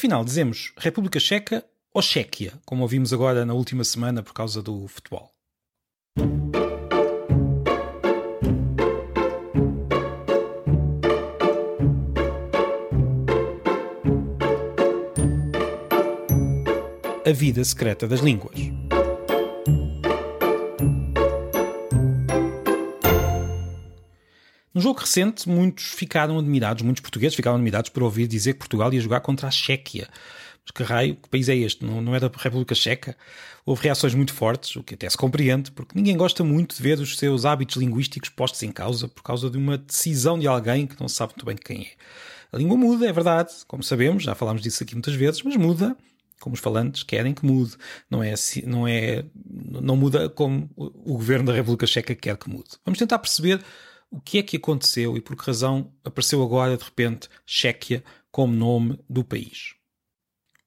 Afinal, dizemos República Checa ou Chequia, como ouvimos agora na última semana por causa do futebol. A vida secreta das línguas. No jogo recente, muitos ficaram admirados, muitos portugueses ficaram admirados por ouvir dizer que Portugal ia jogar contra a Chequia. Mas que raio, que país é este? Não, não é da República Checa? Houve reações muito fortes, o que até se compreende, porque ninguém gosta muito de ver os seus hábitos linguísticos postos em causa por causa de uma decisão de alguém que não sabe muito bem quem é. A língua muda, é verdade, como sabemos, já falámos disso aqui muitas vezes, mas muda como os falantes querem que mude. Não é, assim, não é, não muda como o governo da República Checa quer que mude. Vamos tentar perceber o que é que aconteceu e por que razão apareceu agora, de repente, Chequia como nome do país.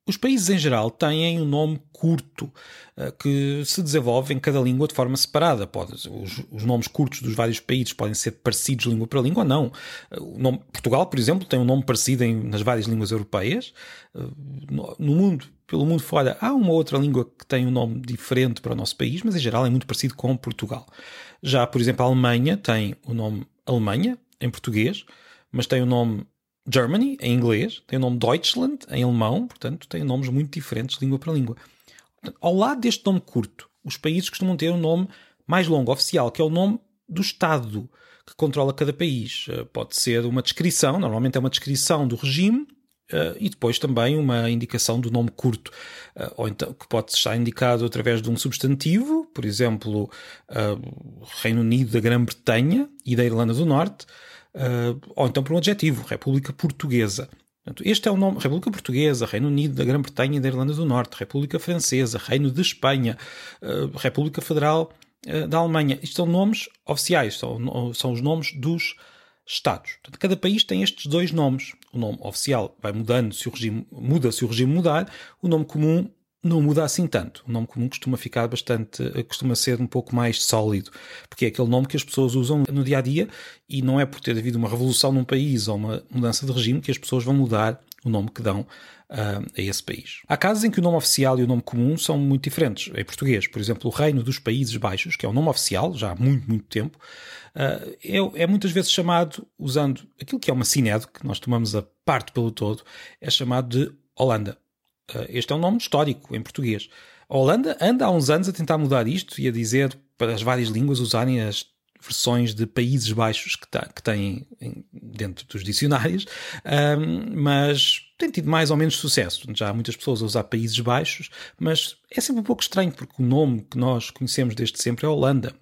Os países em geral têm um nome curto uh, que se desenvolve em cada língua de forma separada. Pode, os, os, nomes curtos dos vários países podem ser parecidos língua para língua ou não. O nome, Portugal, por exemplo, tem um nome parecido em, nas várias línguas europeias. Uh, no, no, mundo, pelo mundo fora, há uma outra língua que tem um nome diferente para o nosso país, mas em geral é muito parecido com Portugal. Já, por exemplo, a Alemanha tem o nome Alemanha, em português, mas tem o nome Germany, em inglês, tem o nome Deutschland, em alemão, portanto, tem nomes muito diferentes língua para língua. Ao lado deste nome curto, os países costumam ter um nome mais longo, oficial, que é o nome do Estado que controla cada país. Eh, pode ser uma descrição, normalmente é uma descrição do regime, Uh, e depois também uma indicação do nome curto, uh, ou então que pode estar indicado através de um substantivo, por exemplo, Reino Unido da Grã-Bretanha e da Irlanda do Norte, ou então por um adjetivo, República Portuguesa. Portanto, este é o nome: República Portuguesa, Reino Unido da Grã-Bretanha e da Irlanda do Norte, República Francesa, Reino de Espanha, República Federal da Alemanha. Isto são nomes oficiais, são, são os nomes dos Estados. Portanto, cada país tem estes dois nomes. O nome oficial vai mudando se o regime muda se o regime mudar. O nome comum não muda assim tanto. O nome comum costuma ficar bastante, costuma ser um pouco mais sólido, porque é aquele nome que as pessoas usam no dia a dia e não é por ter havido uma revolução num país ou uma mudança de regime que as pessoas vão mudar o nome que dão uh, a esse país. Há casos em que o nome oficial e o nome comum são muito diferentes. Em português, por exemplo, o Reino dos Países Baixos, que é o nome oficial já há muito, muito tempo, uh, é, é, muitas vezes chamado, usando aquilo que é uma sinédo, que nós tomamos a parte pelo todo, é chamado de Holanda. Uh, este é um nome histórico em português. A Holanda anda há uns anos a tentar mudar isto e a dizer para as várias línguas usarem as versões de Países Baixos que, tá, que têm dentro dos dicionários, um, mas tem tido mais ou menos sucesso. Já há muitas pessoas a usar Países Baixos, mas é sempre um pouco estranho porque o nome que nós conhecemos desde sempre é Holanda.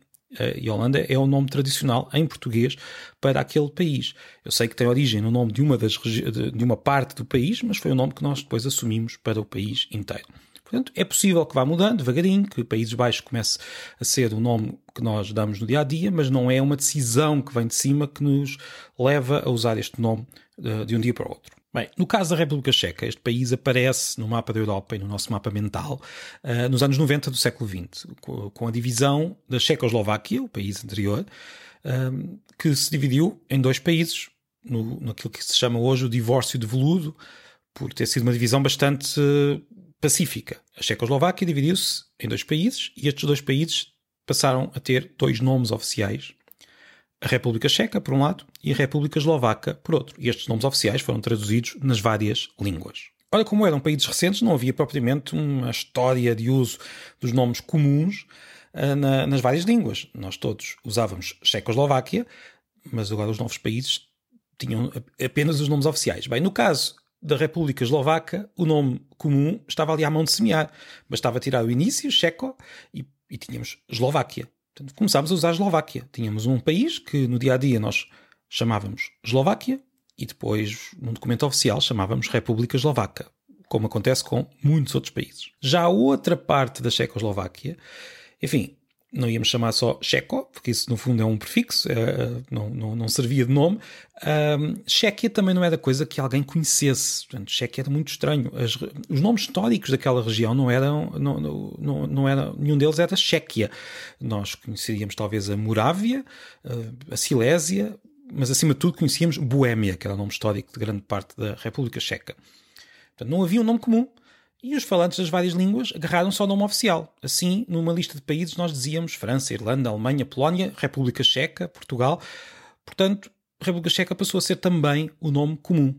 E Holanda é o nome tradicional em português para aquele país. Eu sei que tem origem no nome de uma, das, de uma parte do país, mas foi o nome que nós depois assumimos para o país inteiro. Portanto, é possível que vá mudando devagarinho, que Países Baixos comece a ser o nome que nós damos no dia a dia, mas não é uma decisão que vem de cima que nos leva a usar este nome eh, de um dia para o outro. Bem, no caso da República Checa, este país aparece no mapa da Europa e no nosso mapa mental uh, nos anos 90 do século XX, com a divisão da Checoslováquia, o país anterior, uh, que se dividiu em dois países, no, naquilo que se chama hoje o divórcio de veludo, por ter sido uma divisão bastante pacífica. A Checoslováquia dividiu-se em dois países e estes dois países passaram a ter dois nomes oficiais. A República Checa, por um lado, e a República Eslovaca, por outro. E estes nomes oficiais foram traduzidos nas várias línguas. Ora, como eram países recentes, não havia propriamente uma história de uso dos nomes comuns uh, na, nas várias línguas. Nós todos usávamos Checoslováquia, mas agora os novos países tinham apenas os nomes oficiais. Bem, no caso da República Eslovaca, o nome comum estava ali à mão de semear. Bastava tirar o início, Checo, e, e tínhamos Eslováquia. Portanto, começámos a usar a Eslováquia. Tínhamos um país que no dia a dia nós chamávamos Eslováquia e depois, num documento oficial, chamávamos República Eslovaca, como acontece com muitos outros países. Já a outra parte da Checoslováquia, enfim, não íamos chamar só Checo, porque isso no fundo é um prefixo, é, não, não, não, servia de nome. Chequia também não era coisa que alguém conhecesse. Portanto, Chequia era muito estranho. As, os nomes históricos daquela região não eram, não, não, não era, nenhum deles era Chequia. Nós conheceríamos talvez a Morávia, a Silésia, mas acima de tudo conhecíamos Boémia, que era o nome histórico de grande parte da República Checa. Portanto, não havia um nome comum. E os falantes das várias línguas agarraram só o nome oficial. Assim, numa lista de países, nós dizíamos França, Irlanda, Alemanha, Polónia, República Checa, Portugal. Portanto, República Checa passou a ser também o nome comum.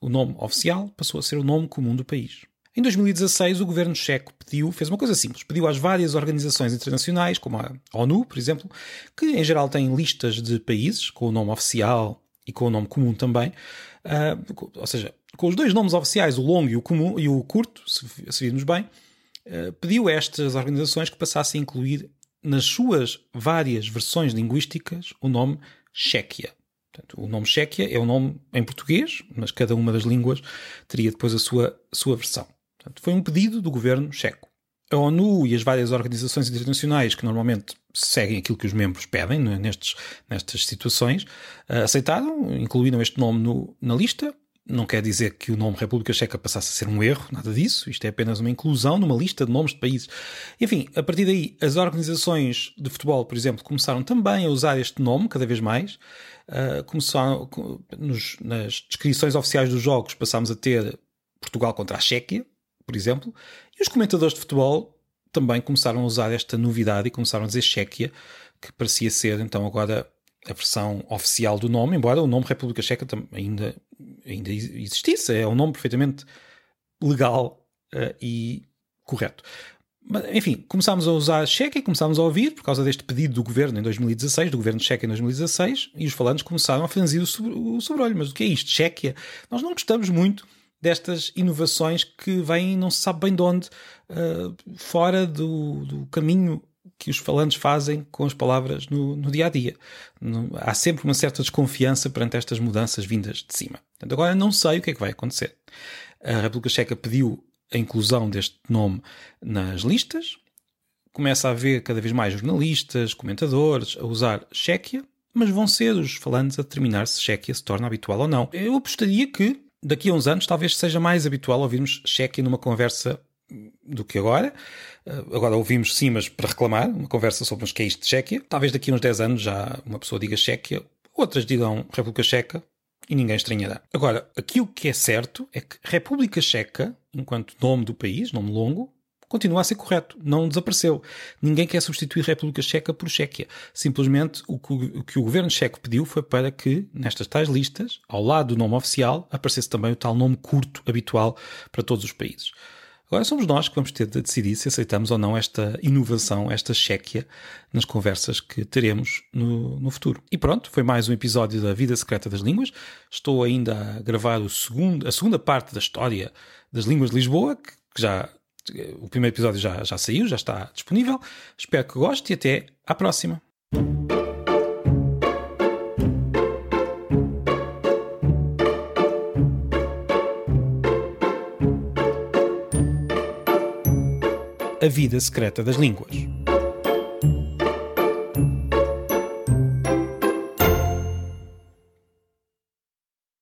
O nome oficial passou a ser o nome comum do país. Em 2016, o governo checo pediu, fez uma coisa simples, pediu às várias organizações internacionais, como a ONU, por exemplo, que em geral têm listas de países com o nome oficial e com o nome comum também, uh, ou seja, com os dois nomes oficiais, o longo e o comum e o curto, se, se virmos bem, uh, pediu a estas organizações que passassem a incluir nas suas várias versões linguísticas o nome Chequia. Portanto, o nome Chequia é o nome em português, mas cada uma das línguas teria depois a sua, sua versão. Portanto, foi um pedido do governo checo. A ONU e as várias organizações internacionais que normalmente seguem aquilo que os membros pedem né, nestes, nestas situações uh, aceitaram, incluíram este nome no, na lista. Não quer dizer que o nome República Checa passasse a ser um erro, nada disso. Isto é apenas uma inclusão numa lista de nomes de países. Enfim, a partir daí, as organizações de futebol, por exemplo, começaram também a usar este nome cada vez mais. Uh, começaram, nos, nas descrições oficiais dos jogos, passámos a ter Portugal contra a Chequia, por exemplo, e os comentadores de futebol também começaram a usar esta novidade e começaram a dizer Chequia, que parecia ser então agora a versão oficial do nome, embora o nome República Checa ainda, ainda existisse, é um nome perfeitamente legal uh, e correto. Mas, enfim, começámos a usar Checa e começámos a ouvir por causa deste pedido do governo em 2016, do governo Checa em 2016, e os falantes começaram a franzir o, sobre, o. Mas o que é isto? Chequia? Nós não gostamos muito destas inovações que vêm não se sabe bem de onde, uh, fora do, do, caminho que os falantes fazem com as palavras no, no dia a dia. No, há sempre uma certa desconfiança perante estas mudanças vindas de cima. Portanto, agora não sei o que é que vai acontecer. A República Checa pediu a inclusão deste nome nas listas. Começa a haver cada vez mais jornalistas, comentadores a usar Chequia, mas vão ser os falantes a determinar se Chequia se torna habitual ou não. Eu apostaria que daqui a uns anos talvez seja mais habitual ouvirmos Chequia numa conversa do que agora. Uh, agora ouvimos sim, mas para reclamar, uma conversa sobre é isto de Chequia. Talvez daqui a uns 10 anos já uma pessoa diga Chequia, outras digam República Checa e ninguém estranhará. Agora, aqui o que é certo é que República Checa, enquanto nome do país, nome longo, continua a ser correto, não desapareceu. Ninguém quer substituir República Checa por Chequia. Simplesmente o que, o que o governo checo pediu foi para que, nestas tais listas, ao lado do nome oficial, aparecesse também o tal nome curto habitual para todos os países. Agora somos nós que vamos ter de decidir se aceitamos ou não esta inovação, esta Chequia, nas conversas que teremos no, no, futuro. E pronto, foi mais um episódio da Vida Secreta das Línguas. Estou ainda a gravar o segundo, a segunda parte da história das línguas de Lisboa, que, que já o primeiro episódio já, já saiu, já está disponível. Espero que goste e até à próxima. A vida secreta das línguas.